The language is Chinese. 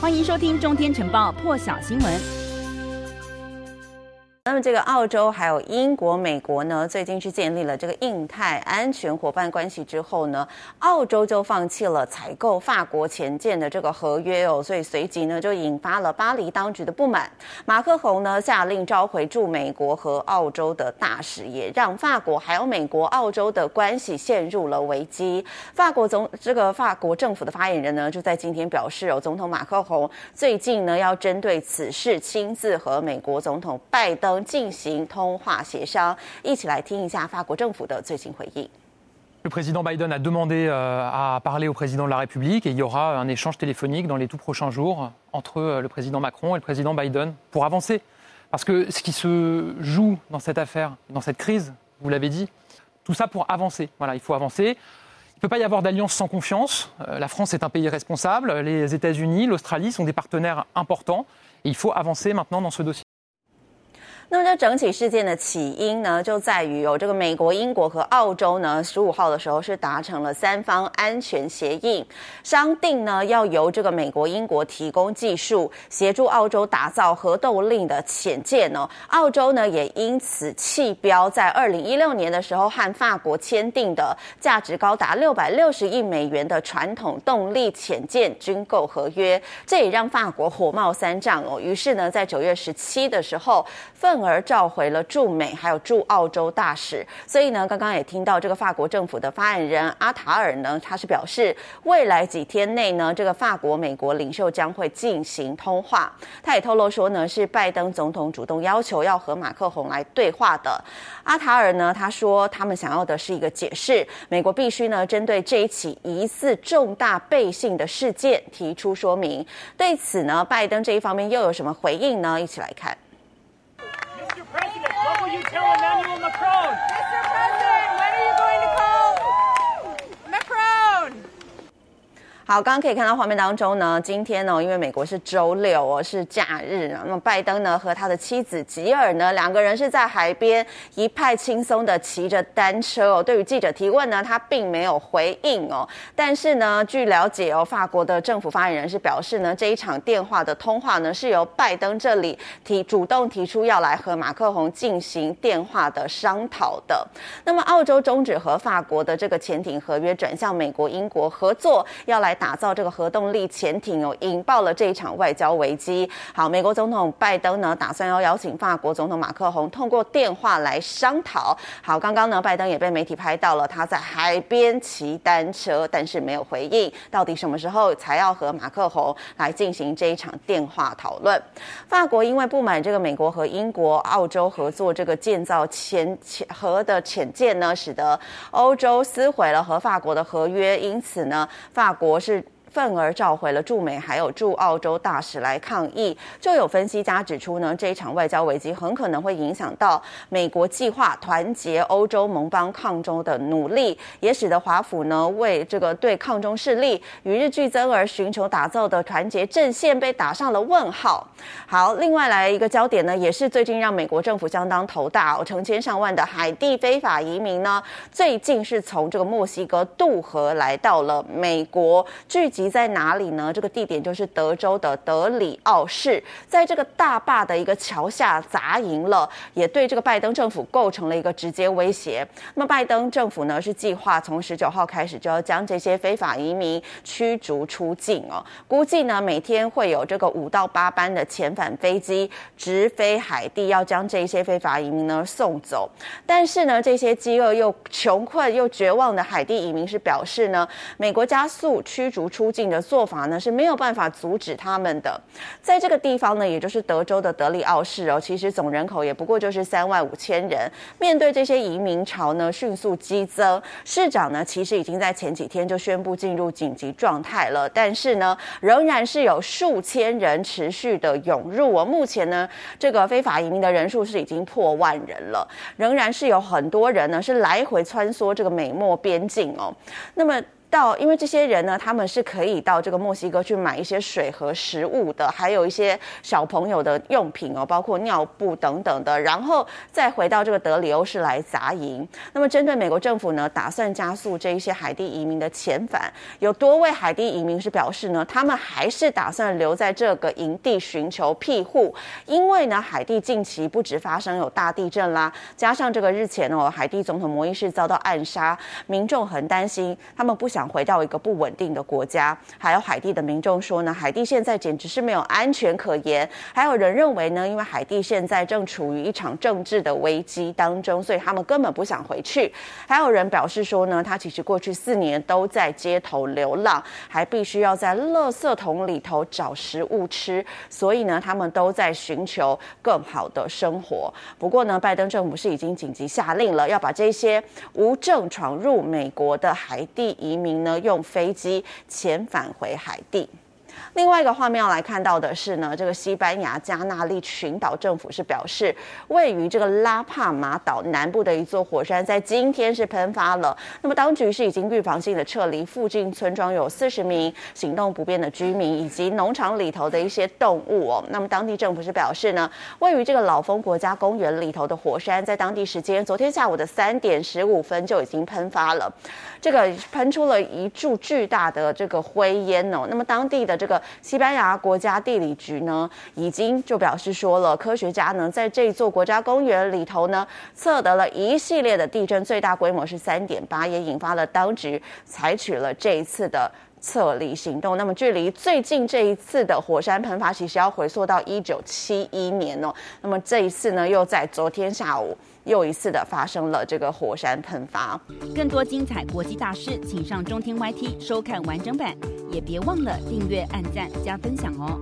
欢迎收听《中天晨报》破晓新闻。那么，这个澳洲还有英国、美国呢，最近是建立了这个印太安全伙伴关系之后呢，澳洲就放弃了采购法国前舰的这个合约哦，所以随即呢就引发了巴黎当局的不满。马克宏呢下令召回驻美国和澳洲的大使，也让法国还有美国、澳洲的关系陷入了危机。法国总这个法国政府的发言人呢就在今天表示哦，总统马克宏最近呢要针对此事亲自和美国总统拜登。进行通话协商，一起来听一下法国政府的最新回应。Le président Biden a demandé à parler au président de la République et il y aura un échange téléphonique dans les tout prochains jours entre le président Macron et le président Biden pour avancer. Parce que ce qui se joue dans cette affaire, dans cette crise, vous l'avez dit, tout ça pour avancer. Voilà, il faut avancer. Il ne peut pas y avoir d'alliance sans confiance. La France est un pays responsable. Les États-Unis, l'Australie sont des partenaires importants. Et il faut avancer maintenant dans ce dossier. 那么这整起事件的起因呢，就在于有这个美国、英国和澳洲呢，十五号的时候是达成了三方安全协议，商定呢要由这个美国、英国提供技术，协助澳洲打造核动力的潜舰哦。澳洲呢也因此弃标在二零一六年的时候和法国签订的价值高达六百六十亿美元的传统动力潜舰军购合约，这也让法国火冒三丈哦。于是呢，在九月十七的时候，而召回了驻美还有驻澳洲大使，所以呢，刚刚也听到这个法国政府的发言人阿塔尔呢，他是表示，未来几天内呢，这个法国、美国领袖将会进行通话。他也透露说呢，是拜登总统主动要求要和马克宏来对话的。阿塔尔呢，他说他们想要的是一个解释，美国必须呢针对这一起疑似重大背信的事件提出说明。对此呢，拜登这一方面又有什么回应呢？一起来看。kill Emmanuel Macron. 好，刚刚可以看到画面当中呢，今天呢，因为美国是周六哦，是假日，那么拜登呢和他的妻子吉尔呢，两个人是在海边一派轻松的骑着单车哦。对于记者提问呢，他并没有回应哦。但是呢，据了解哦，法国的政府发言人是表示呢，这一场电话的通话呢，是由拜登这里提主动提出要来和马克宏进行电话的商讨的。那么，澳洲终止和法国的这个潜艇合约，转向美国、英国合作，要来。打造这个核动力潜艇哦，引爆了这一场外交危机。好，美国总统拜登呢，打算要邀请法国总统马克宏通过电话来商讨。好，刚刚呢，拜登也被媒体拍到了他在海边骑单车，但是没有回应，到底什么时候才要和马克宏来进行这一场电话讨论？法国因为不满这个美国和英国、澳洲合作这个建造潜潜核的潜舰呢，使得欧洲撕毁了和法国的合约，因此呢，法国。是。愤而召回了驻美还有驻澳洲大使来抗议，就有分析家指出呢，这一场外交危机很可能会影响到美国计划团结欧洲盟邦抗中的努力，也使得华府呢为这个对抗中势力与日俱增而寻求打造的团结阵线被打上了问号。好，另外来一个焦点呢，也是最近让美国政府相当头大哦，成千上万的海地非法移民呢，最近是从这个墨西哥渡河来到了美国聚集在哪里呢？这个地点就是德州的德里奥市，在这个大坝的一个桥下砸营了，也对这个拜登政府构成了一个直接威胁。那么拜登政府呢，是计划从十九号开始就要将这些非法移民驱逐出境哦。估计呢，每天会有这个五到八班的遣返飞机直飞海地，要将这些非法移民呢送走。但是呢，这些饥饿又穷困又绝望的海地移民是表示呢，美国加速驱逐出。出境的做法呢，是没有办法阻止他们的。在这个地方呢，也就是德州的德里奥市哦，其实总人口也不过就是三万五千人。面对这些移民潮呢，迅速激增，市长呢其实已经在前几天就宣布进入紧急状态了。但是呢，仍然是有数千人持续的涌入哦。目前呢，这个非法移民的人数是已经破万人了，仍然是有很多人呢是来回穿梭这个美墨边境哦。那么。到，因为这些人呢，他们是可以到这个墨西哥去买一些水和食物的，还有一些小朋友的用品哦，包括尿布等等的，然后再回到这个德里欧市来扎营。那么，针对美国政府呢，打算加速这一些海地移民的遣返，有多位海地移民是表示呢，他们还是打算留在这个营地寻求庇护，因为呢，海地近期不止发生有大地震啦，加上这个日前哦，海地总统摩伊士遭到暗杀，民众很担心，他们不想。想回到一个不稳定的国家，还有海地的民众说呢，海地现在简直是没有安全可言。还有人认为呢，因为海地现在正处于一场政治的危机当中，所以他们根本不想回去。还有人表示说呢，他其实过去四年都在街头流浪，还必须要在垃圾桶里头找食物吃，所以呢，他们都在寻求更好的生活。不过呢，拜登政府是已经紧急下令了，要把这些无证闯入美国的海地移民。呢，用飞机遣返回海地。另外一个画面要来看到的是呢，这个西班牙加那利群岛政府是表示，位于这个拉帕马岛南部的一座火山在今天是喷发了。那么当局是已经预防性的撤离附近村庄有四十名行动不便的居民以及农场里头的一些动物哦。那么当地政府是表示呢，位于这个老峰国家公园里头的火山在当地时间昨天下午的三点十五分就已经喷发了，这个喷出了一柱巨大的这个灰烟哦。那么当地的这个。西班牙国家地理局呢，已经就表示说了，科学家呢在这座国家公园里头呢，测得了一系列的地震，最大规模是三点八，也引发了当局采取了这一次的撤离行动。那么，距离最近这一次的火山喷发，其实要回溯到一九七一年哦。那么这一次呢，又在昨天下午又一次的发生了这个火山喷发。更多精彩国际大师，请上中天 YT 收看完整版。也别忘了订阅、按赞、加分享哦！